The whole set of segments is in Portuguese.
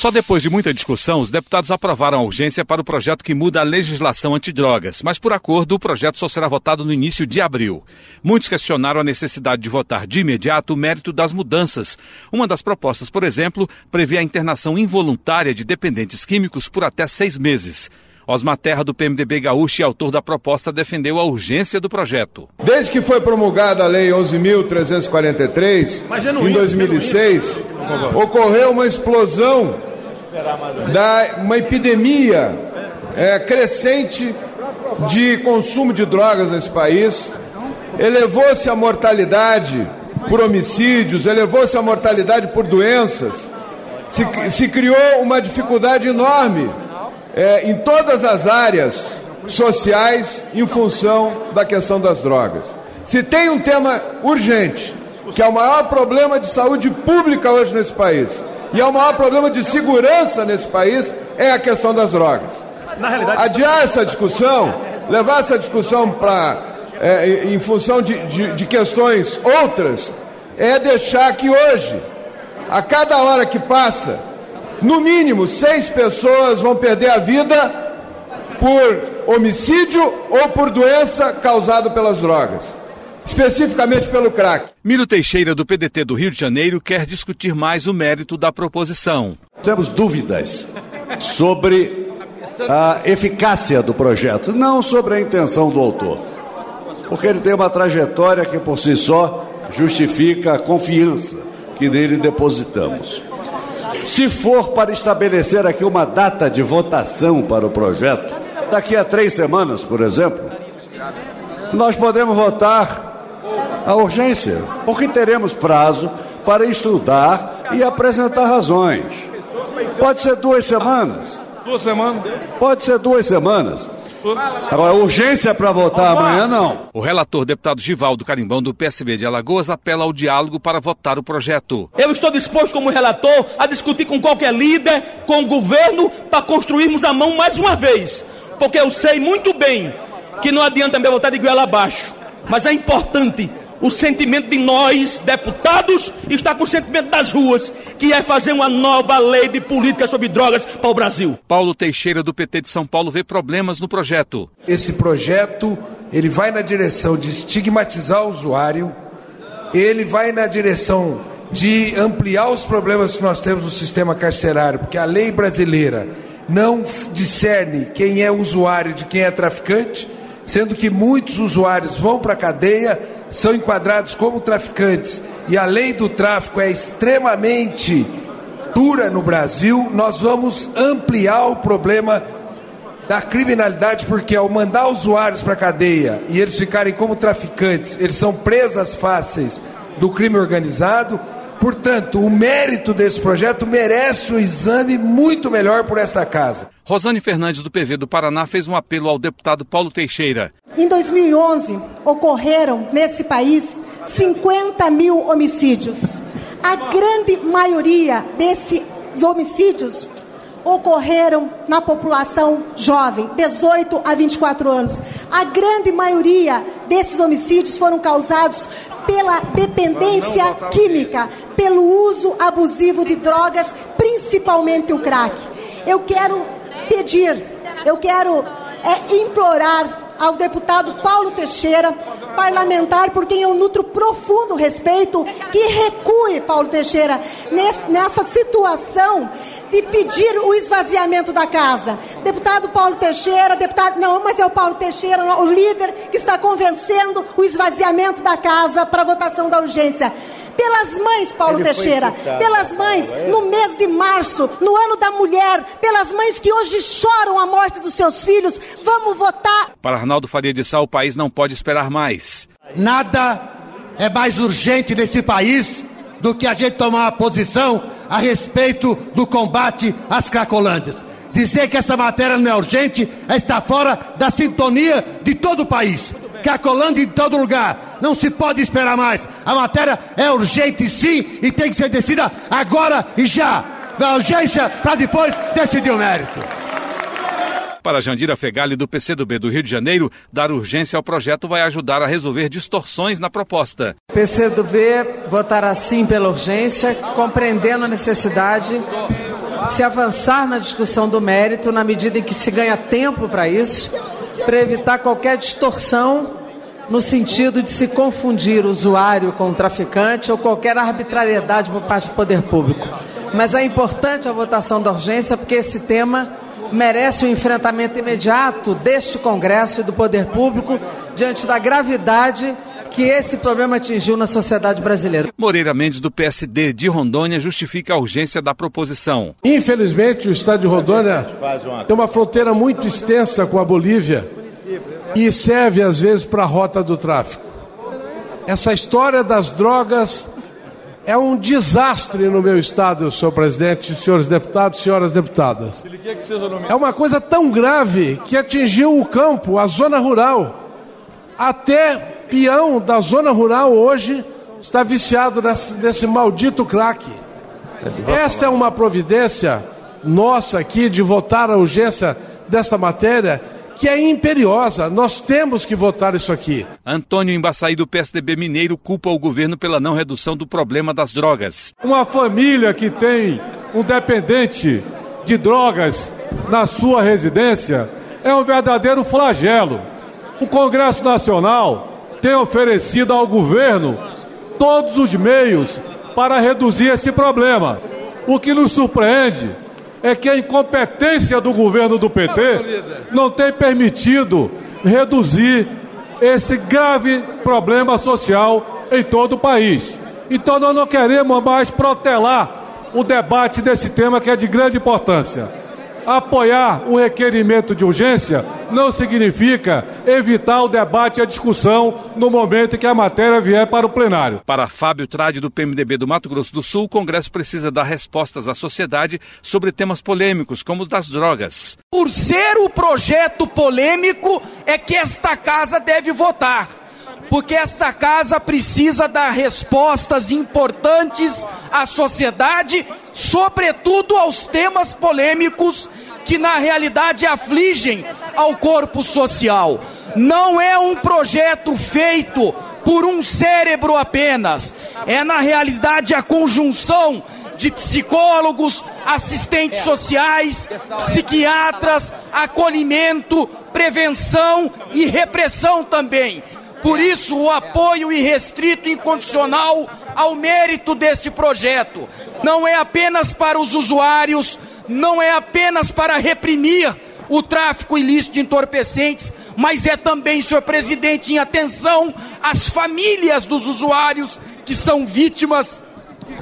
Só depois de muita discussão, os deputados aprovaram a urgência para o projeto que muda a legislação antidrogas, mas por acordo o projeto só será votado no início de abril. Muitos questionaram a necessidade de votar de imediato o mérito das mudanças. Uma das propostas, por exemplo, prevê a internação involuntária de dependentes químicos por até seis meses. Osmar Terra, do PMDB Gaúcho e autor da proposta, defendeu a urgência do projeto. Desde que foi promulgada a Lei 11.343, em 2006, ocorreu uma explosão da uma epidemia é, crescente de consumo de drogas nesse país, elevou-se a mortalidade por homicídios, elevou-se a mortalidade por doenças, se, se criou uma dificuldade enorme é, em todas as áreas sociais em função da questão das drogas. Se tem um tema urgente, que é o maior problema de saúde pública hoje nesse país, e é o maior problema de segurança nesse país é a questão das drogas. Adiar essa discussão, levar essa discussão para é, em função de, de, de questões outras, é deixar que hoje, a cada hora que passa, no mínimo seis pessoas vão perder a vida por homicídio ou por doença causada pelas drogas especificamente pelo crack. Miro Teixeira, do PDT do Rio de Janeiro, quer discutir mais o mérito da proposição. Temos dúvidas sobre a eficácia do projeto, não sobre a intenção do autor. Porque ele tem uma trajetória que por si só justifica a confiança que nele depositamos. Se for para estabelecer aqui uma data de votação para o projeto, daqui a três semanas, por exemplo, nós podemos votar a urgência, porque teremos prazo para estudar e apresentar razões. Pode ser duas semanas. Duas semanas? Pode ser duas semanas. Agora, urgência para votar amanhã, não. O relator, deputado Givaldo Carimbão, do PSB de Alagoas, apela ao diálogo para votar o projeto. Eu estou disposto, como relator, a discutir com qualquer líder, com o governo, para construirmos a mão mais uma vez. Porque eu sei muito bem que não adianta me votar de goela abaixo. Mas é importante o sentimento de nós, deputados, está com o sentimento das ruas, que é fazer uma nova lei de política sobre drogas para o Brasil. Paulo Teixeira, do PT de São Paulo, vê problemas no projeto. Esse projeto, ele vai na direção de estigmatizar o usuário, ele vai na direção de ampliar os problemas que nós temos no sistema carcerário, porque a lei brasileira não discerne quem é usuário de quem é traficante, sendo que muitos usuários vão para a cadeia são enquadrados como traficantes e a lei do tráfico é extremamente dura no Brasil, nós vamos ampliar o problema da criminalidade, porque ao mandar usuários para a cadeia e eles ficarem como traficantes, eles são presas fáceis do crime organizado. Portanto, o mérito desse projeto merece um exame muito melhor por esta casa. Rosane Fernandes, do PV do Paraná, fez um apelo ao deputado Paulo Teixeira. Em 2011, ocorreram nesse país 50 mil homicídios. A grande maioria desses homicídios ocorreram na população jovem, 18 a 24 anos. A grande maioria desses homicídios foram causados pela dependência química, pelo uso abusivo de drogas, principalmente o crack. Eu quero pedir, eu quero é, implorar ao deputado Paulo Teixeira, parlamentar por quem eu nutro profundo respeito, que recue, Paulo Teixeira, nessa situação de pedir o esvaziamento da casa. Deputado Paulo Teixeira, deputado. Não, mas é o Paulo Teixeira, o líder, que está convencendo o esvaziamento da casa para votação da urgência pelas mães, Paulo Ele Teixeira, pelas mães, é? no mês de março, no ano da mulher, pelas mães que hoje choram a morte dos seus filhos. Vamos votar. Para Arnaldo Faria de Sá, o país não pode esperar mais. Nada é mais urgente nesse país do que a gente tomar uma posição a respeito do combate às cracolândias. Dizer que essa matéria não é urgente é estar fora da sintonia de todo o país. Cracolândia em todo lugar não se pode esperar mais. A matéria é urgente sim e tem que ser decidida agora e já. da urgência para depois decidir o mérito. Para Jandira Fegali, do PCdoB do Rio de Janeiro, dar urgência ao projeto vai ajudar a resolver distorções na proposta. O PCdoB votará sim pela urgência, compreendendo a necessidade de se avançar na discussão do mérito na medida em que se ganha tempo para isso, para evitar qualquer distorção no sentido de se confundir o usuário com o traficante ou qualquer arbitrariedade por parte do poder público. Mas é importante a votação da urgência porque esse tema merece o um enfrentamento imediato deste Congresso e do poder público diante da gravidade que esse problema atingiu na sociedade brasileira. Moreira Mendes, do PSD de Rondônia, justifica a urgência da proposição. Infelizmente, o estado de Rondônia tem uma fronteira muito extensa com a Bolívia e serve às vezes para a rota do tráfico. Essa história das drogas é um desastre no meu estado, senhor presidente, senhores deputados, senhoras deputadas. É uma coisa tão grave que atingiu o campo, a zona rural. Até peão da zona rural hoje está viciado nesse, nesse maldito crack. Esta é uma providência nossa aqui de votar a urgência desta matéria que é imperiosa. Nós temos que votar isso aqui. Antônio Embaçaí, do PSDB Mineiro, culpa o governo pela não redução do problema das drogas. Uma família que tem um dependente de drogas na sua residência é um verdadeiro flagelo. O Congresso Nacional tem oferecido ao governo todos os meios para reduzir esse problema. O que nos surpreende é que a incompetência do governo do PT não tem permitido reduzir esse grave problema social em todo o país. Então nós não queremos mais protelar o debate desse tema que é de grande importância apoiar o requerimento de urgência não significa evitar o debate e a discussão no momento em que a matéria vier para o plenário. Para Fábio Trade, do PMDB do Mato Grosso do Sul, o Congresso precisa dar respostas à sociedade sobre temas polêmicos, como os das drogas. Por ser o projeto polêmico, é que esta casa deve votar porque esta casa precisa dar respostas importantes à sociedade, sobretudo aos temas polêmicos que na realidade afligem ao corpo social. Não é um projeto feito por um cérebro apenas, é na realidade a conjunção de psicólogos, assistentes sociais, psiquiatras, acolhimento, prevenção e repressão também. Por isso, o apoio irrestrito e incondicional ao mérito deste projeto não é apenas para os usuários, não é apenas para reprimir o tráfico ilícito de entorpecentes, mas é também, senhor presidente, em atenção às famílias dos usuários que são vítimas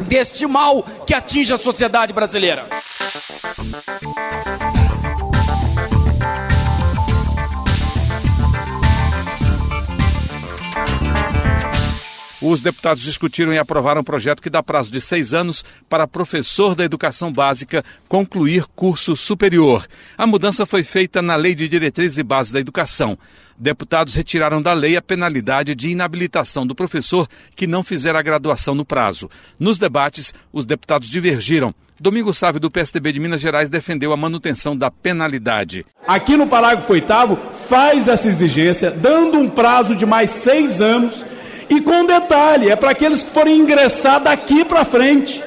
deste mal que atinge a sociedade brasileira. Os deputados discutiram e aprovaram um projeto que dá prazo de seis anos para professor da educação básica concluir curso superior. A mudança foi feita na Lei de Diretrizes e Bases da Educação. Deputados retiraram da lei a penalidade de inabilitação do professor que não fizer a graduação no prazo. Nos debates, os deputados divergiram. Domingo Sávio, do PSDB de Minas Gerais, defendeu a manutenção da penalidade. Aqui no parágrafo 8 faz essa exigência, dando um prazo de mais seis anos e com detalhe, é para aqueles que forem ingressar daqui para frente.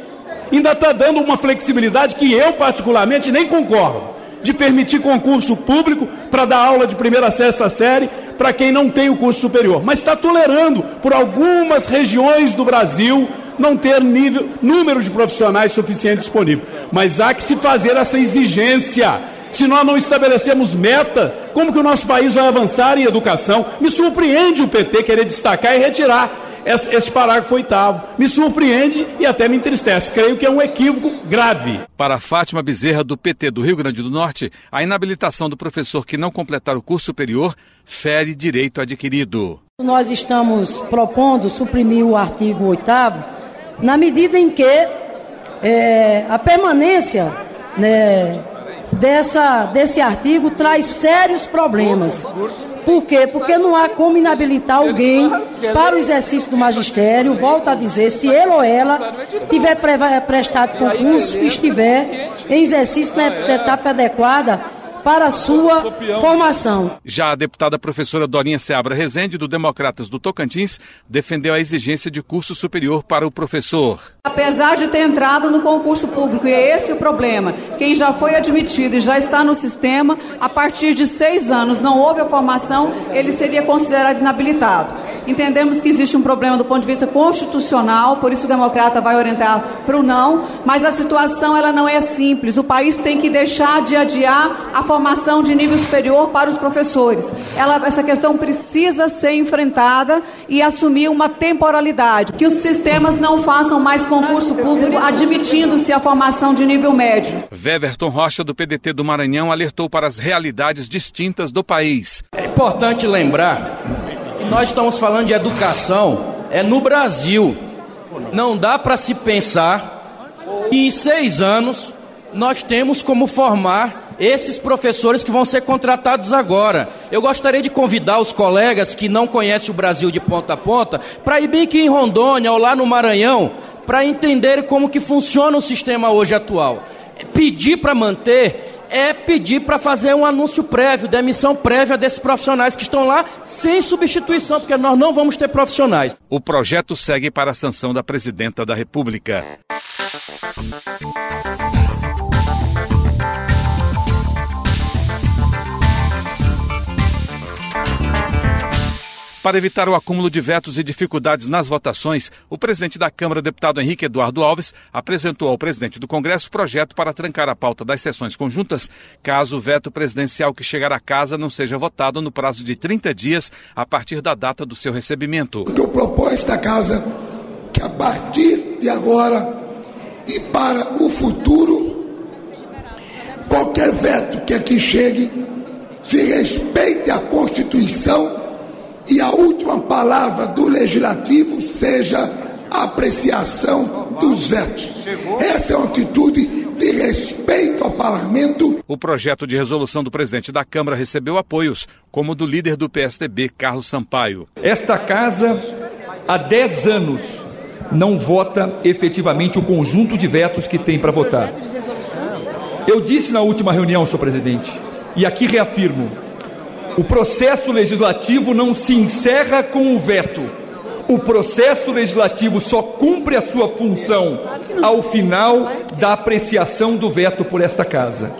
Ainda está dando uma flexibilidade que eu, particularmente, nem concordo. De permitir concurso público para dar aula de primeira a sexta série para quem não tem o curso superior. Mas está tolerando, por algumas regiões do Brasil, não ter nível, número de profissionais suficiente disponível. Mas há que se fazer essa exigência se nós não estabelecemos meta, como que o nosso país vai avançar em educação? Me surpreende o PT querer destacar e retirar esse, esse parágrafo oitavo. Me surpreende e até me entristece. Creio que é um equívoco grave. Para Fátima Bezerra, do PT do Rio Grande do Norte, a inabilitação do professor que não completar o curso superior fere direito adquirido. Nós estamos propondo suprimir o artigo 8 na medida em que é, a permanência né, dessa, desse artigo traz sérios problemas. Por quê? Porque não há como inabilitar alguém para o exercício do magistério, volta a dizer, se ele ou ela tiver prestado concurso estiver em exercício na etapa adequada para a sua formação. Já a deputada professora Dorinha Seabra Rezende, do Democratas do Tocantins, defendeu a exigência de curso superior para o professor. Apesar de ter entrado no concurso público, e é esse o problema, quem já foi admitido e já está no sistema, a partir de seis anos não houve a formação, ele seria considerado inabilitado. Entendemos que existe um problema do ponto de vista constitucional, por isso o democrata vai orientar para o não, mas a situação ela não é simples. O país tem que deixar de adiar a formação de nível superior para os professores. Ela, essa questão precisa ser enfrentada e assumir uma temporalidade, que os sistemas não façam mais concurso público admitindo-se a formação de nível médio. Weverton Rocha, do PDT do Maranhão, alertou para as realidades distintas do país. É importante lembrar nós estamos falando de educação, é no Brasil. Não dá para se pensar que em seis anos nós temos como formar esses professores que vão ser contratados agora. Eu gostaria de convidar os colegas que não conhecem o Brasil de ponta a ponta para ir bem aqui em Rondônia ou lá no Maranhão para entenderem como que funciona o sistema hoje atual. Pedir para manter é pedir para fazer um anúncio prévio, demissão prévia desses profissionais que estão lá sem substituição, porque nós não vamos ter profissionais. O projeto segue para a sanção da presidenta da República. Para evitar o acúmulo de vetos e dificuldades nas votações, o presidente da Câmara, deputado Henrique Eduardo Alves, apresentou ao presidente do Congresso projeto para trancar a pauta das sessões conjuntas, caso o veto presidencial que chegar à casa não seja votado no prazo de 30 dias a partir da data do seu recebimento. O que eu proponho esta casa que a partir de agora e para o futuro, qualquer veto que aqui chegue se respeite a Constituição e a última palavra do legislativo seja a apreciação dos vetos. Essa é uma atitude de respeito ao parlamento. O projeto de resolução do presidente da Câmara recebeu apoios, como do líder do PSDB, Carlos Sampaio. Esta casa, há 10 anos, não vota efetivamente o conjunto de vetos que tem para votar. Eu disse na última reunião, senhor presidente, e aqui reafirmo: o processo legislativo não se encerra com o veto. O processo legislativo só cumpre a sua função ao final da apreciação do veto por esta casa.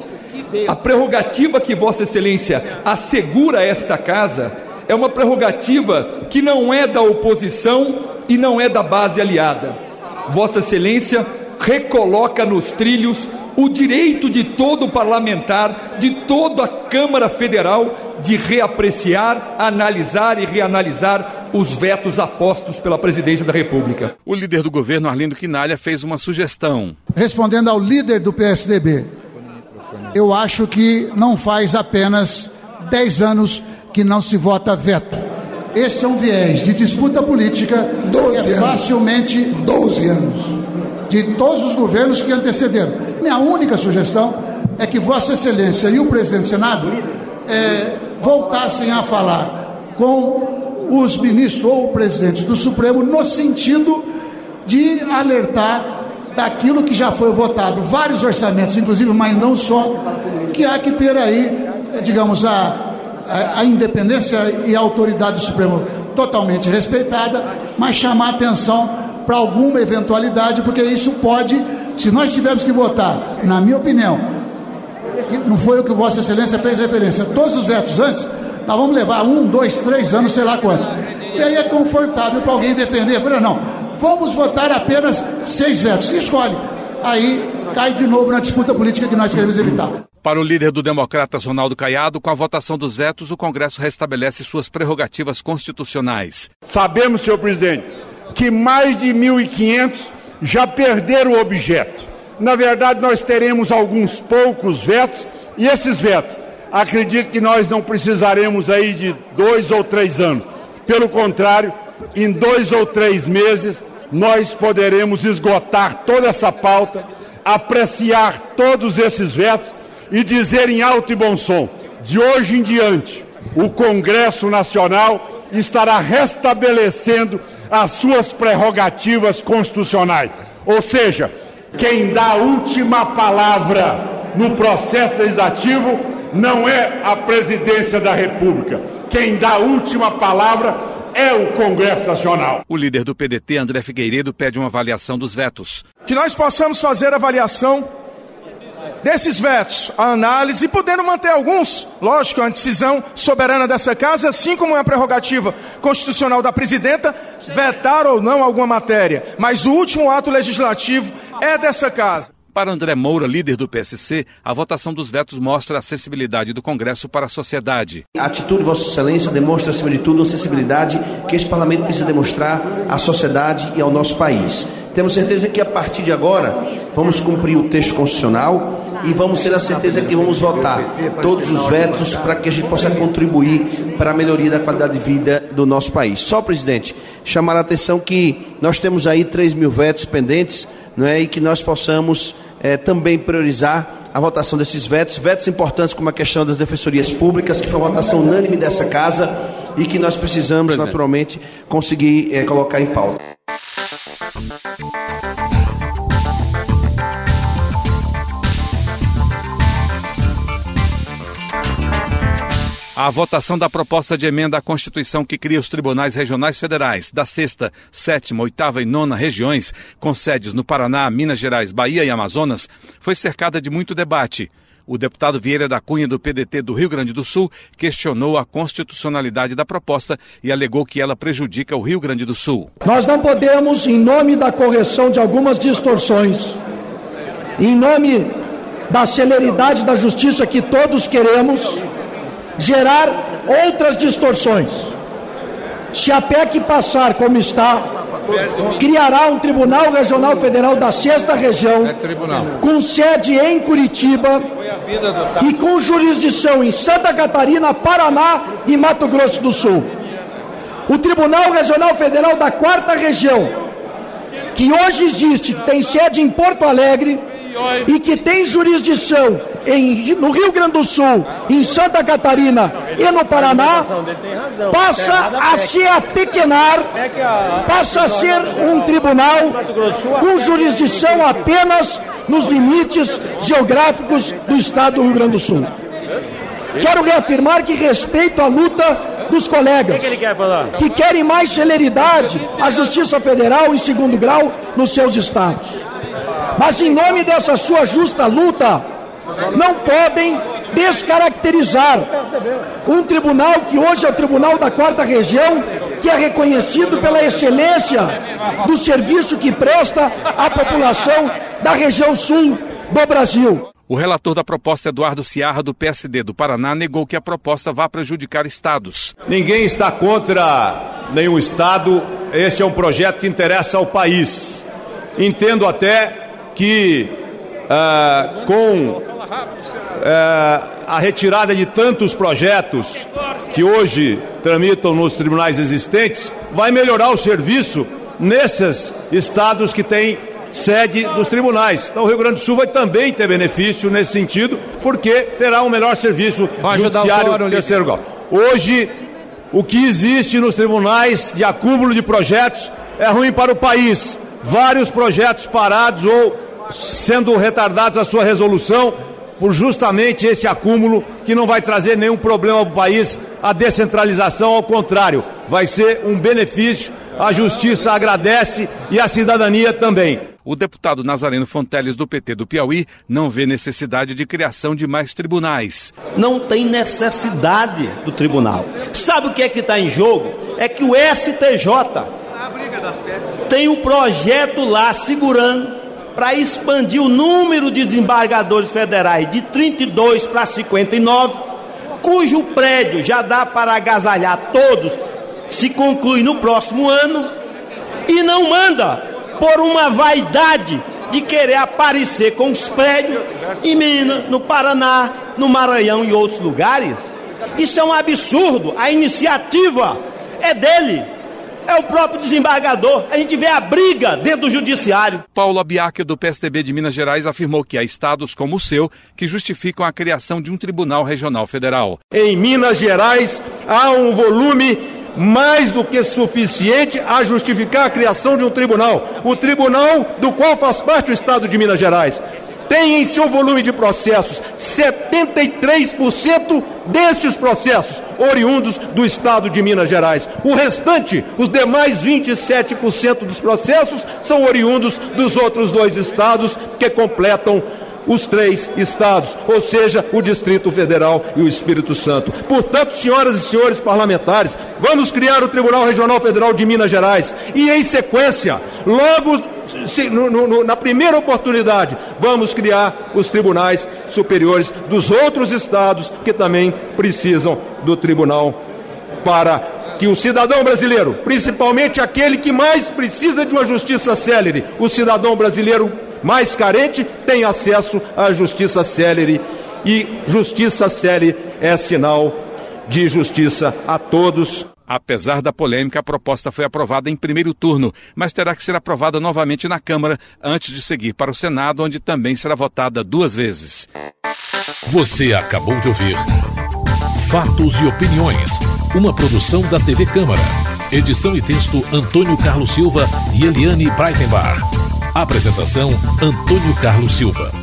A prerrogativa que Vossa Excelência assegura a esta casa é uma prerrogativa que não é da oposição e não é da base aliada. Vossa Excelência recoloca nos trilhos o direito de todo parlamentar, de toda a Câmara Federal, de reapreciar, analisar e reanalisar os vetos apostos pela presidência da República. O líder do governo, Arlindo Quinalha, fez uma sugestão. Respondendo ao líder do PSDB, eu acho que não faz apenas 10 anos que não se vota veto. Esse é um viés de disputa política 12 é facilmente 12 anos de todos os governos que antecederam. Minha única sugestão é que Vossa Excelência e o presidente do Senado é, voltassem a falar com os ministros ou o presidente do Supremo no sentido de alertar daquilo que já foi votado, vários orçamentos, inclusive, mas não só, que há que ter aí, digamos, a, a, a independência e a autoridade do Supremo totalmente respeitada, mas chamar atenção para alguma eventualidade, porque isso pode, se nós tivermos que votar, na minha opinião, não foi o que Vossa Excelência fez referência, todos os vetos antes, nós vamos levar um, dois, três anos, sei lá quantos. E aí é confortável para alguém defender. Eu falei, não, vamos votar apenas seis vetos. Escolhe. Aí cai de novo na disputa política que nós queremos evitar. Para o líder do Democratas, Ronaldo Caiado, com a votação dos vetos, o Congresso restabelece suas prerrogativas constitucionais. Sabemos, senhor presidente, que mais de 1.500 já perderam o objeto. Na verdade, nós teremos alguns poucos vetos, e esses vetos, acredito que nós não precisaremos aí de dois ou três anos. Pelo contrário, em dois ou três meses, nós poderemos esgotar toda essa pauta, apreciar todos esses vetos e dizer em alto e bom som: de hoje em diante, o Congresso Nacional estará restabelecendo as suas prerrogativas constitucionais. Ou seja, quem dá a última palavra no processo legislativo não é a presidência da República. Quem dá a última palavra é o Congresso Nacional. O líder do PDT, André Figueiredo, pede uma avaliação dos vetos. Que nós possamos fazer avaliação desses vetos, a análise, e podendo manter alguns, lógico, é uma decisão soberana dessa casa, assim como é a prerrogativa constitucional da presidenta, vetar ou não alguma matéria. Mas o último ato legislativo é dessa casa. Para André Moura, líder do PSC, a votação dos vetos mostra a sensibilidade do Congresso para a sociedade. A atitude de Vossa Excelência demonstra, acima de tudo, a sensibilidade que esse parlamento precisa demonstrar à sociedade e ao nosso país. Temos certeza que a partir de agora vamos cumprir o texto constitucional e vamos ter a certeza que vamos votar todos os vetos para que a gente possa contribuir para a melhoria da qualidade de vida do nosso país. Só, presidente, chamar a atenção que nós temos aí 3 mil vetos pendentes não é, e que nós possamos é, também priorizar a votação desses vetos, vetos importantes como a questão das defensorias públicas, que foi uma votação unânime dessa casa e que nós precisamos, naturalmente, conseguir é, colocar em pauta. A votação da proposta de emenda à Constituição que cria os tribunais regionais federais da sexta, sétima, oitava e nona regiões, com sedes no Paraná, Minas Gerais, Bahia e Amazonas, foi cercada de muito debate. O deputado Vieira da Cunha, do PDT do Rio Grande do Sul, questionou a constitucionalidade da proposta e alegou que ela prejudica o Rio Grande do Sul. Nós não podemos, em nome da correção de algumas distorções, em nome da celeridade da justiça que todos queremos, gerar outras distorções. Se a PEC passar como está, criará um Tribunal Regional Federal da Sexta Região, com sede em Curitiba e com jurisdição em Santa Catarina, Paraná e Mato Grosso do Sul. O Tribunal Regional Federal da Quarta Região, que hoje existe, que tem sede em Porto Alegre, e que tem jurisdição em, no Rio Grande do Sul, em Santa Catarina e no Paraná, passa a se apequenar, passa a ser um tribunal com jurisdição apenas nos limites geográficos do Estado do Rio Grande do Sul. Quero reafirmar que respeito a luta dos colegas que querem mais celeridade à Justiça Federal em segundo grau nos seus estados. Mas em nome dessa sua justa luta, não podem descaracterizar um tribunal que hoje é o Tribunal da Quarta Região, que é reconhecido pela excelência do serviço que presta à população da região sul do Brasil. O relator da proposta, Eduardo Ciarra, do PSD do Paraná, negou que a proposta vá prejudicar estados. Ninguém está contra nenhum estado. Este é um projeto que interessa ao país. Entendo até que ah, com ah, a retirada de tantos projetos que hoje tramitam nos tribunais existentes, vai melhorar o serviço nesses estados que têm sede dos tribunais. Então o Rio Grande do Sul vai também ter benefício nesse sentido, porque terá um melhor serviço judiciário terceiro grau. Hoje, o que existe nos tribunais de acúmulo de projetos é ruim para o país. Vários projetos parados ou sendo retardados a sua resolução por justamente esse acúmulo que não vai trazer nenhum problema para o país, a descentralização, ao contrário, vai ser um benefício, a justiça agradece e a cidadania também. O deputado Nazareno Fonteles, do PT do Piauí, não vê necessidade de criação de mais tribunais. Não tem necessidade do tribunal. Sabe o que é que está em jogo? É que o STJ tem um projeto lá segurando para expandir o número de desembargadores federais de 32 para 59, cujo prédio já dá para agasalhar todos, se conclui no próximo ano, e não manda por uma vaidade de querer aparecer com os prédios em Minas, no Paraná, no Maranhão e outros lugares. Isso é um absurdo. A iniciativa é dele. É o próprio desembargador. A gente vê a briga dentro do judiciário. Paulo Abiac, do PSDB de Minas Gerais, afirmou que há estados como o seu que justificam a criação de um tribunal regional federal. Em Minas Gerais há um volume mais do que suficiente a justificar a criação de um tribunal. O tribunal do qual faz parte o Estado de Minas Gerais tem em seu volume de processos 73% destes processos oriundos do estado de Minas Gerais. O restante, os demais 27% dos processos, são oriundos dos outros dois estados que completam os três estados, ou seja, o Distrito Federal e o Espírito Santo. Portanto, senhoras e senhores parlamentares, vamos criar o Tribunal Regional Federal de Minas Gerais e, em sequência, logo se, no, no, na primeira oportunidade, vamos criar os tribunais superiores dos outros estados que também precisam do tribunal para que o cidadão brasileiro, principalmente aquele que mais precisa de uma justiça célere, o cidadão brasileiro mais carente tem acesso à justiça célere e justiça célere é sinal de justiça a todos. Apesar da polêmica, a proposta foi aprovada em primeiro turno, mas terá que ser aprovada novamente na Câmara antes de seguir para o Senado, onde também será votada duas vezes. Você acabou de ouvir Fatos e Opiniões, uma produção da TV Câmara. Edição e texto Antônio Carlos Silva e Eliane Breitenbach. Apresentação Antônio Carlos Silva.